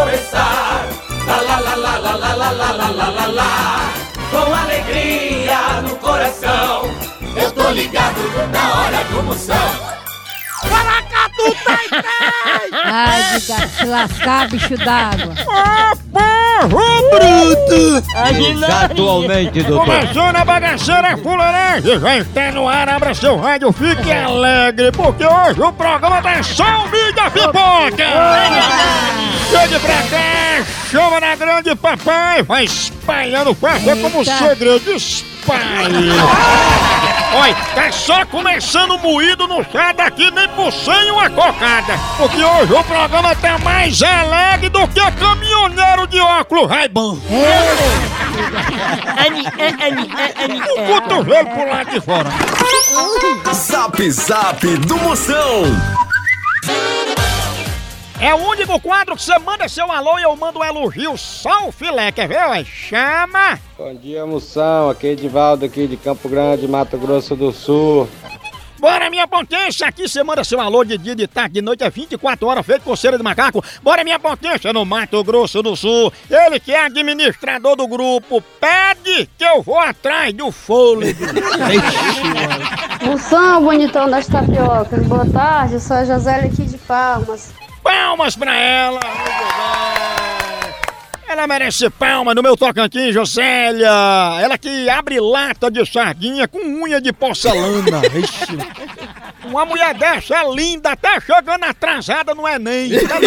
começar. Lá, lá, lá, lá, lá, lá, lá, lá, lá, lá, lá, lá. Com alegria no coração. Eu tô ligado na hora do Moção. Paracatu, tem! Ai, diga, se lascar, bicho d'água. Ô, povo bruto! Atualmente, doutor. Começou na bagaceira fuleiragem, já está no ar, abra seu rádio, fique alegre, porque hoje o programa tá só o mídia pipoca! Chegue pra cá, chama na grande papai, vai espalhando café como Eita. segredo, espalhe! Olha, tá só começando moído no chá daqui nem por cem uma cocada, porque hoje o programa tá mais alegre do que caminhoneiro de óculos Ray-Ban. O cotovelo pro lado de fora. Zap Zap do Moção. É o único quadro que você manda seu alô e eu mando um elogio só o filé, quer ver? ué? Chama! Bom dia, moção. Aqui é Edivaldo, aqui de Campo Grande, Mato Grosso do Sul. Bora, minha potência! Aqui você manda seu alô de dia, de tarde, de noite, é 24 horas, feito coceira de macaco. Bora, minha potência, no Mato Grosso do Sul. Ele que é administrador do grupo, pede que eu vou atrás do fôlego. Moção, bonitão das tapiocas. Boa tarde, eu sou a José aqui de Palmas. Palmas pra ela! Ela merece palma no meu Tocantins, Josélia! Ela que abre lata de sardinha com unha de porcelana. Ixi. Uma mulher dessa é linda, até chegando atrasada no Enem. Tá?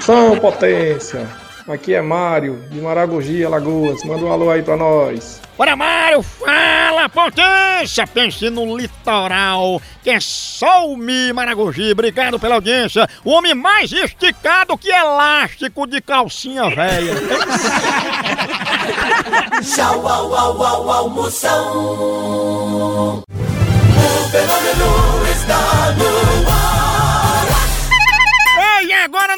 São Potência. Aqui é Mário, de Maragogi, Alagoas. Manda um alô aí pra nós. Bora, Mário, fala, potência! Pense no litoral, que é só o Mi Maragogi. Obrigado pela audiência. O homem mais esticado que elástico de calcinha velha. Tchau, au, au, au, au, Moção. O fenômeno está no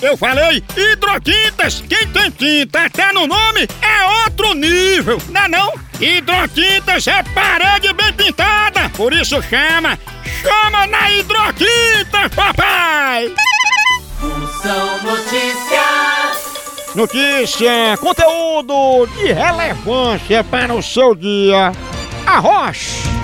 Eu falei hidrotintas, quem tem tinta até no nome é outro nível, não é não? Hidrotintas é parede bem pintada, por isso chama, chama na hidrotintas, papai! Moção Notícias. Notícia, conteúdo de relevância para o seu dia. Arroz.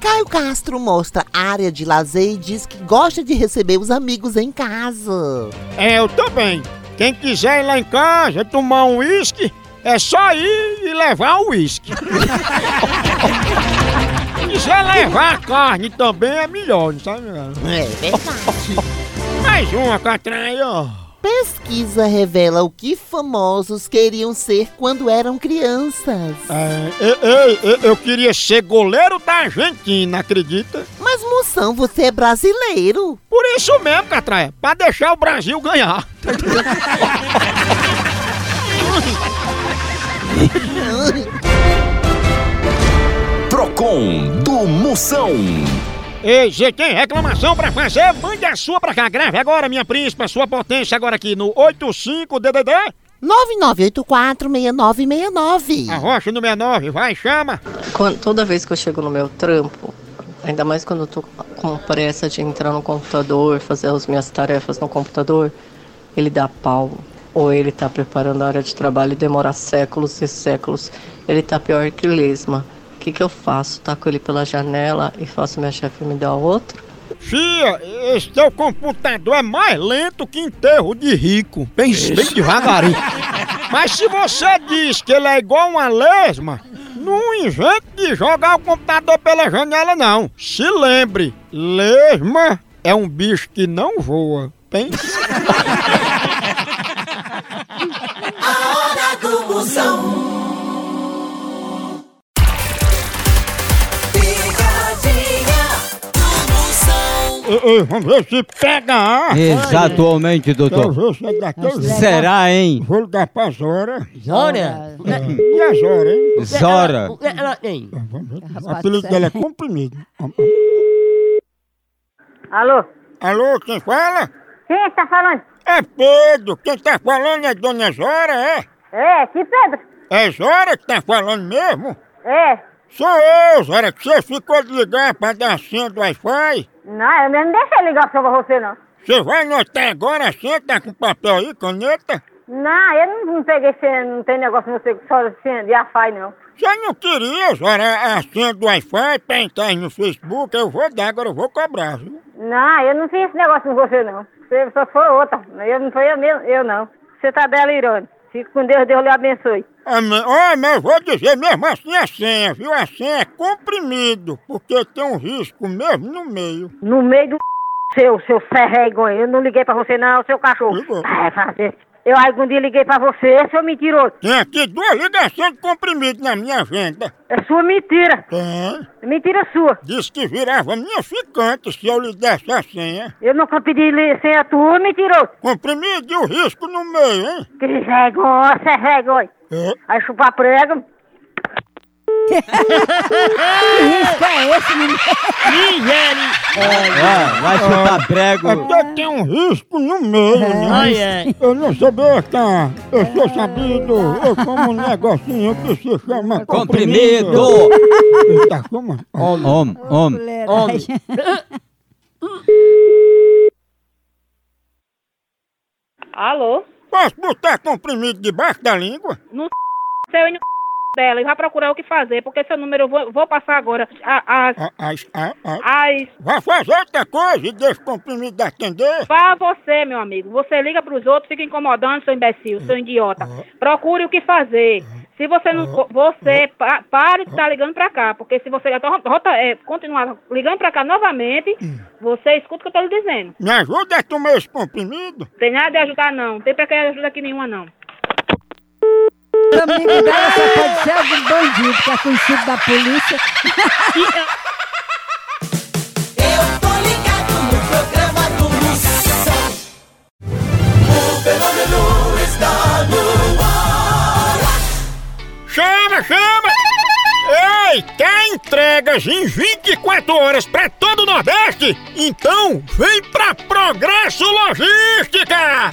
Ai, Caio Castro mostra área de lazer e diz que gosta de receber os amigos em casa. É, eu também. Quem quiser ir lá em casa tomar um uísque, é só ir e levar o uísque. Se quiser levar a carne também é melhor, não sabe? É verdade. Mais uma, Catraia. Pesquisa revela o que famosos queriam ser quando eram crianças. É, eu, eu- eu- eu queria ser goleiro da Argentina, acredita? Mas moção, você é brasileiro. Por isso mesmo, Catraia, pra deixar o Brasil ganhar. Procon do Moção. Ei, você tem reclamação pra fazer? Mande a sua pra cá. Grave agora, minha príncipa, sua potência agora aqui no 85DDD 99846969. Arrocha no 69, vai, chama. Quando- toda vez que eu chego no meu trampo, ainda mais quando eu tô com pressa de entrar no computador, fazer as minhas tarefas no computador, ele dá pau. Ou ele tá preparando a área de trabalho e demora séculos e séculos. Ele tá pior que lesma. O que, que eu faço? Taco ele pela janela e faço minha chefe me dar outro? Fia, esse teu computador é mais lento que enterro de rico. Bem, bem devagarinho. Mas se você diz que ele é igual uma lesma, não invente de jogar o computador pela janela, não. Se lembre, lesma é um bicho que não voa. Pense. A hora do Moção. Ei, vamos ver se pega a. Exatamente, Quero doutor. ver se é daquele. Será, hein? Vou ligar pra Zora. Zora? É. E a Zora, hein? Zora. O que ela tem? O apelido dela é comprimido. Alô? Alô, quem fala? Quem é que tá falando? É Pedro. Quem tá falando é Dona Zora, é? É, que Pedro? É Zora que tá falando mesmo? É. Sou eu, Zora, que você ficou de ligar pra dar a senha do Wi-Fi. Não, eu mesmo deixei ligar pra você, não. Você vai anotar agora a senha, tá com papel aí, caneta? Não, eu não, não peguei senha, não tem negócio você só senha de Wi-Fi, não. Você não queria, Zora, a senha do Wi-Fi pra entrar no Facebook? Eu vou dar, agora eu vou cobrar, viu? Não, eu não fiz esse negócio com você, não. Você só foi outra. Eu não foi eu mesmo, eu não. Você tá delirando. Fique com Deus, Deus lhe abençoe. Amém. Ó, mas eu vou dizer mesmo assim a senha, viu? A senha é comprimido, porque tem um risco mesmo no meio. No meio do seu, seu serregonha. Eu não liguei pra você, não, seu cachorro. Ligou. Vai fazer. Eu algum dia liguei pra você, seu mentiroso. Tem aqui duas ligações de comprimido na minha agenda. É sua mentira. Tem. É mentira sua. Disse que virava minha ficante se eu lhe desse a senha. Eu nunca pedi li- senha tua, mentiroso. Comprimido e o risco no meio, hein? Que vergonha, serregonha. É. Aí chupar prego. Que risco é esse, menino? Ah, vai chutar É prego. porque tem um risco no meio, né? Ai, ai. Eu não sabia, tá? Eu sou sabido. Eu como um negocinho que se chama comprimido. Comprimido. Tá como? Homem, homem. Homem. Alô? Posso botar comprimido debaixo da língua? Seu e no dela e vai procurar o que fazer, porque seu número eu vou, vou passar agora. As, Ah, as- ah, ah. as, Vai fazer outra coisa e deixa o comprimido atender. Pra você, meu amigo. Você liga pros outros, fica incomodando, seu imbecil, seu idiota. Procure o que fazer. Se você não. Você pa- pare de estar ligando pra cá. Porque se você ro- rota, é, continuar ligando pra cá novamente, você escuta o que eu tô lhe dizendo. Me ajuda a tomar esse comprimido? Tem nada de ajudar, não. Não tem pra que ajuda aqui nenhuma, não. O amigo dela só pode ser algum bandido que é conhecido da polícia. Eu tô ligado no programa do Moção. O fenômeno está no ar. Chama, chama! Ei, quer entregas em 24 horas pra todo o Nordeste? Então vem pra Progresso Logística!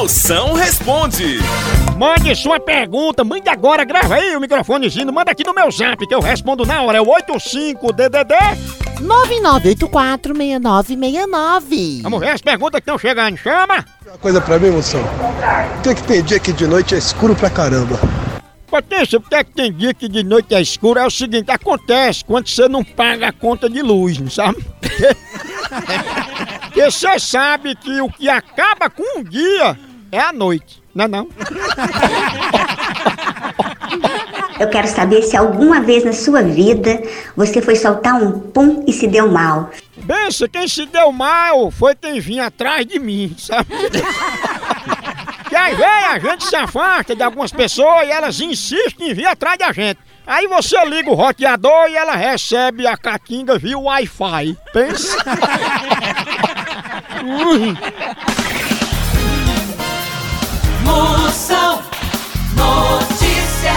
Moção responde. Mande sua pergunta, mande agora, grava aí o microfonezinho, manda aqui no meu zap que eu respondo na hora, é o 85DDD 99846969. Vamos ver as perguntas que estão chegando. Chama! Uma coisa pra mim, moção. Por que, que tem dia que de noite é escuro pra caramba? Potência, porque é que tem dia que de noite é escuro? É o seguinte, acontece quando você não paga a conta de luz, não sabe? Porque você sabe que o que acaba com um dia é a noite, não é não? Eu quero saber se alguma vez na sua vida você foi soltar um pum e se deu mal. Bença, quem se deu mal foi quem vinha atrás de mim, sabe? Que aí vem, a gente se afasta de algumas pessoas e elas insistem em vir atrás da gente. Aí você liga o roteador e ela recebe a catinga via Wi-Fi. Pensa? Moção Notícias.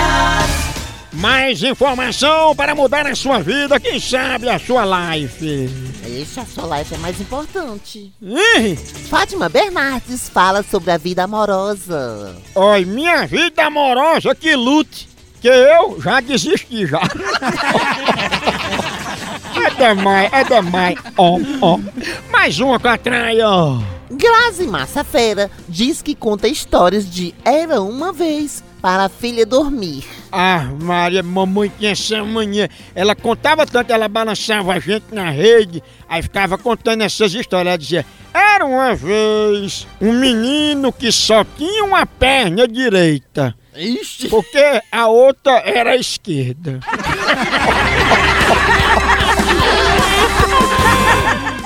Mais informação para mudar a sua vida, quem sabe a sua life. Ixi, a sua life é mais importante. Ih, Fátima Bernardes fala sobre a vida amorosa. Oi, minha vida amorosa que lute, que eu já desisti já. é demais, é demais. Ó, ó. Mais uma que atrai, ó. Grazi Massafera diz que conta histórias de Era Uma Vez para a filha dormir. Ah, Maria, mamãe tinha essa mania. Ela contava tanto, ela balançava a gente na rede, aí ficava contando essas histórias. Ela dizia: Era uma vez um menino que só tinha uma perna direita. Ixi. Porque a outra era a esquerda.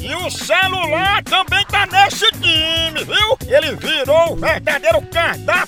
E o celular também tá nesse time, viu? Ele virou o verdadeiro cardápio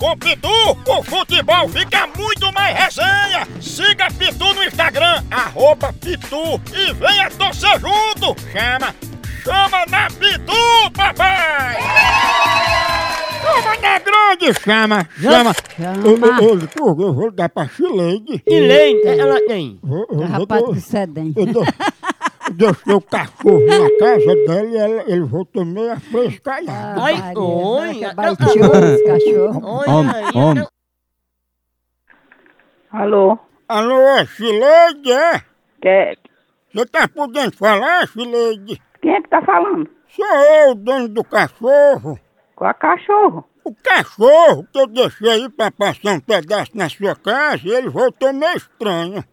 Com Pitu, o futebol fica muito mais resenha. Siga Pitu no Instagram, arroba Pitu e venha torcer junto. Chama, chama na Pitu, papai! Chama na grande, chama, chama. Eu, eu, eu, eu vou dar pra Chileide. Chileide, ela tem. Eu, Rapaz do sedem. eu dou- eu deixei o cachorro na casa dela e ela- ele voltou meio afrescalhado. Ai, Maria, oi, que é cachorro. Olha aí, homem. Alô? Alô, é Chileide, é? Que- Você tá podendo falar, Chileide? Quem é que tá falando? Sou eu, dono do cachorro. Qual cachorro? O cachorro que eu deixei aí pra passar um pedaço na sua casa, ele voltou meio estranho.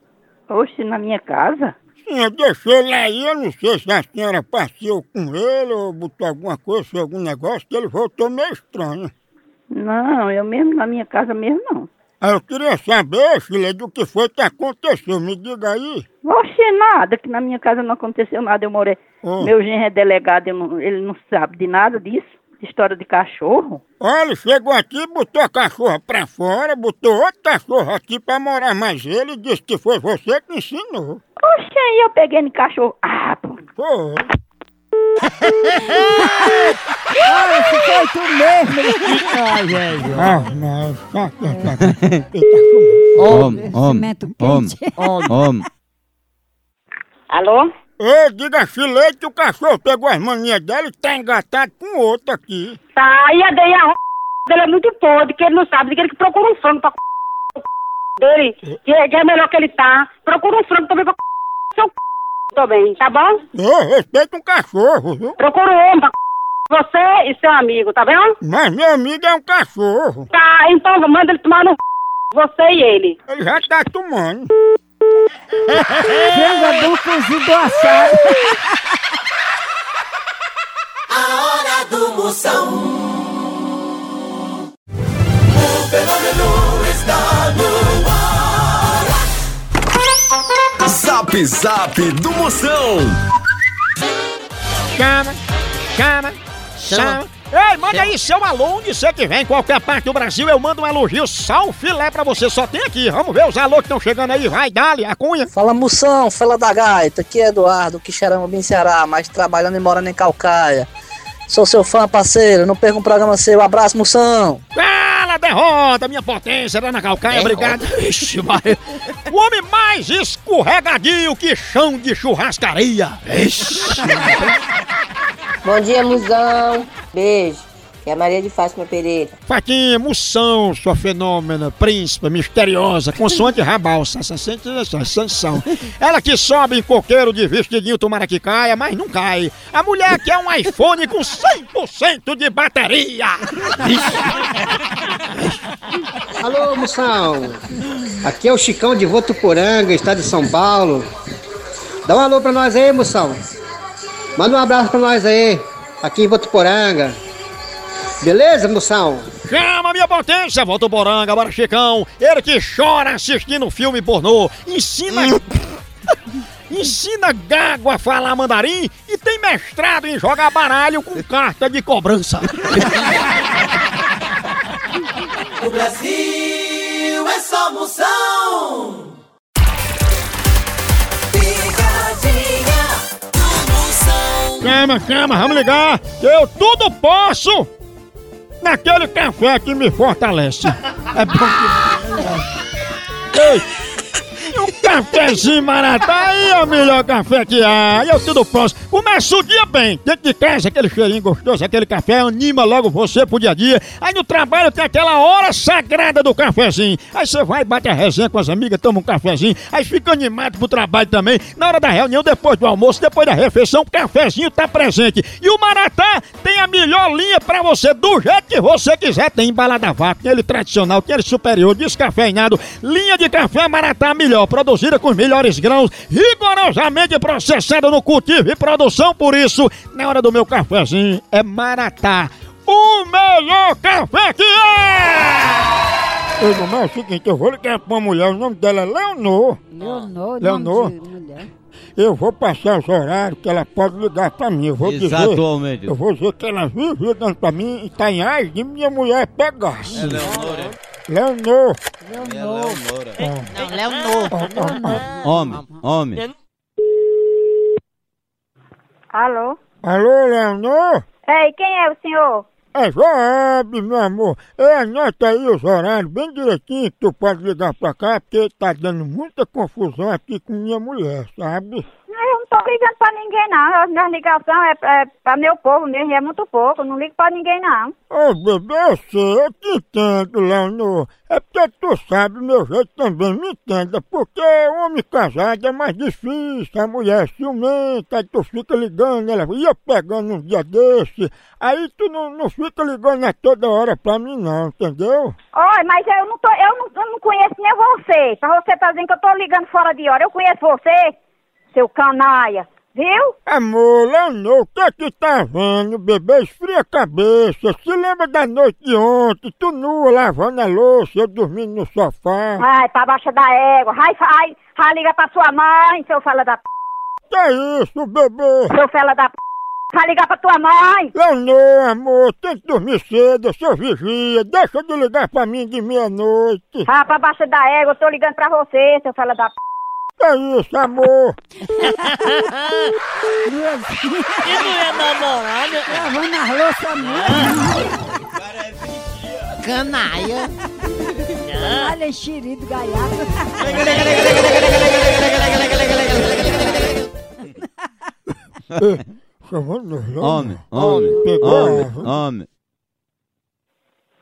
Oxe, na minha casa? Eu deixei ele aí, eu não sei se a senhora passeou com ele ou botou alguma coisa, fez algum negócio, que ele voltou meio estranho. Não, eu mesmo na minha casa mesmo não. Aí eu queria saber, filha, do que foi que aconteceu, me diga aí. Oxe, nada, que na minha casa não aconteceu nada. Eu morei. Hum. Meu genro é delegado, não- ele não sabe de nada disso. História de cachorro. Olha, chegou aqui, botou a cachorra pra fora, botou outro cachorro aqui pra morar mais ele e disse que foi você que ensinou. Oxe, aí eu peguei no cachorro. Ah, pô. Foi. Olha, se foi tu mesmo. Ai, gente. Ah, não, tá, tá, tá. Tá chamando. Homem, homem, Cimento homem, homem. Alô? Ei, diga que o cachorro pegou as manias dela e tá engatado com outro aqui. Tá, e a daí a dele é muito podre, que ele não sabe. Diga ele que procura um frango pra c... dele, que é, que é melhor que ele tá. Procura um frango também pra c... seu c... também, tá bom? Ô, respeita um cachorro, viu? Procura um homem pra c... você e seu amigo, tá vendo? Mas meu amigo é um cachorro. Tá, então manda ele tomar no c... você e ele. Ele já tá tomando. É bom cozido assado. A hora do Moção. O fenômeno está no ar. Zap Zap do Moção. Chama, chama, chama. Ei, manda aí seu alô onde você estiver, em qualquer parte do Brasil, eu mando um elogio sal filé pra você, só tem aqui. Vamos ver os alô que estão chegando aí, vai, dali, a cunha. Fala moção, fala da gaita, aqui é Eduardo, Quixeramobim, bem Ceará, mas trabalhando e morando em Calcaia. Sou seu fã, parceiro, não perca um programa seu, abraço moção. Fala, derrota, minha potência, Dana Calcaia, obrigado. Ixi, Maria. O homem mais escorregadio que chão de churrascaria. Ixi. Bom dia, Musão. Beijo. Que é a Maria de Fátima Pereira. Fatinha, moção, sua fenômena, príncipe, misteriosa, consoante rabal, sanção. Ela que sobe em coqueiro de vestidinho, tomara que caia, mas não cai. A mulher que é um iPhone com 100% de bateria. Alô, moção. Aqui é o Chicão de Votuporanga, estado de São Paulo. Dá um alô pra nós aí, moção. Manda um abraço pra nós aí, aqui em Votuporanga. Beleza, moção? Chama minha potência, volta o Boranga, bora Chicão. Ele que chora assistindo filme pornô. Ensina. Ensina gago a falar mandarim e tem mestrado em jogar baralho com carta de cobrança. O Brasil é só moção. Chama, chama, vamos ligar. Eu tudo posso naquele café que me fortalece. É bom que. Ei, cafezinho maratá aí é o melhor café que há. Eu tudo posso. Começa o dia bem. Dentro de casa, aquele cheirinho gostoso, aquele café anima logo você pro dia a dia. Aí no trabalho tem aquela hora sagrada do cafezinho. Aí você vai, bate a resenha com as amigas, toma um cafezinho. Aí fica animado pro trabalho também. Na hora da reunião, depois do almoço, depois da refeição, o cafezinho tá presente. E o Maratá tem a melhor linha pra você, do jeito que você quiser. Tem embalada vaca, tem ele tradicional, tem ele superior, descafeinado. Linha de café Maratá melhor, produzida com os melhores grãos, rigorosamente processada no cultivo e produção. Por isso, na hora do meu cafezinho, é Maratá. O melhor café que é! Ei, mamãe, é o seguinte, eu vou ligar pra uma mulher, o nome dela é Leonor. Leonor, Leonor. Eu vou passar os horários que ela pode ligar pra mim. Eu vou Exatamente. dizer. Eu vou dizer que ela vive ligando pra mim e tá em área de minha mulher pegar. É Leonor, é? Leonor. Leonor. É Leonor. Homem, homem. Alô? Alô, Leonor? Ei, quem é o senhor? É Joab, meu amor. Ei, anota aí os horários bem direitinho que tu pode ligar pra cá, porque tá dando muita confusão aqui com minha mulher, sabe? Eu não tô ligando pra ninguém, não. As minhas ligações é, é pra meu povo mesmo, é muito pouco. Não ligo pra ninguém, não. Ô, bebê, eu sei, eu te entendo, Leonor. É porque tu sabe, meu jeito também me entenda. Porque homem casado é mais difícil, a mulher é ciumenta, aí tu fica ligando, ela ia pegando um dia desse. Aí tu não, não fica ligando a toda hora pra mim, não, entendeu? Oi, mas eu não tô, eu não, eu não conheço nem você. Pra você tá dizendo que eu tô ligando fora de hora. Eu conheço você, seu canalha. Viu? Amor, Leonor, o que é que tá vendo, bebê? Esfria a cabeça. Se lembra da noite de ontem, tu nua lavando a louça, eu dormindo no sofá. Vai, pra baixo da égua. Vai, vai, vai ligar pra sua mãe, seu fela da p. Que é isso, bebê? Seu fela da p. Vai ligar pra tua mãe. Leonor, amor, tem que dormir cedo, eu sou vigia. Deixa de ligar pra mim de meia-noite. Vai pra baixo da égua, eu tô ligando pra você, seu fela da p. Que é isso, amor? E não é namorada? Lavando as louças mesmo. Canalha. Olha, enxerido, gaiato. Chamando Homem, homem, Pegou? homem, homem.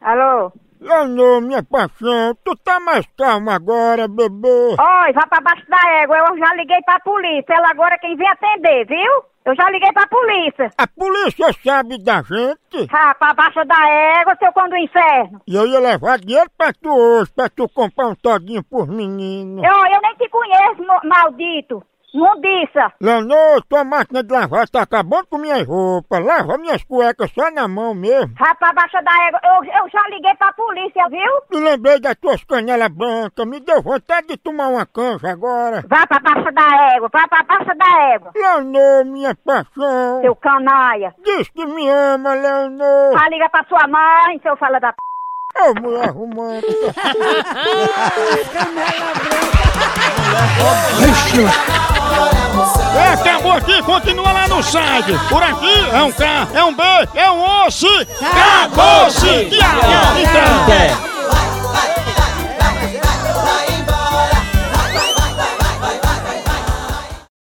Alô? Leonor, minha paixão, tu tá mais calma agora, bebê? Oi, vai pra baixo da égua. Eu já liguei pra polícia. Ela agora é quem vem atender, viu? Eu já liguei pra polícia. A polícia sabe da gente? Vai pra baixo da égua, seu cão do inferno. E eu ia levar dinheiro pra tu hoje, pra tu comprar um todinho por menino. Eu, eu nem te conheço, maldito. Mundiça. Leonor, tua máquina de lavar tá acabando com minhas roupas. Lava minhas cuecas só na mão mesmo. Vai pra baixo da égua. Eu, eu já liguei pra polícia, viu? Me lembrei das tuas canelas brancas. Me deu vontade de tomar uma canja agora. Vai pra baixo da égua. Vai pra baixo da égua. Leonor, minha paixão. Seu canalha. Diz que me ama, Leonor. Vai ligar pra sua mãe, seu fala da p. Ô, mulher romântica. É, acabou aqui, continua lá no site. Por aqui é um K, é um B, é um osso. Acabou-se! Então.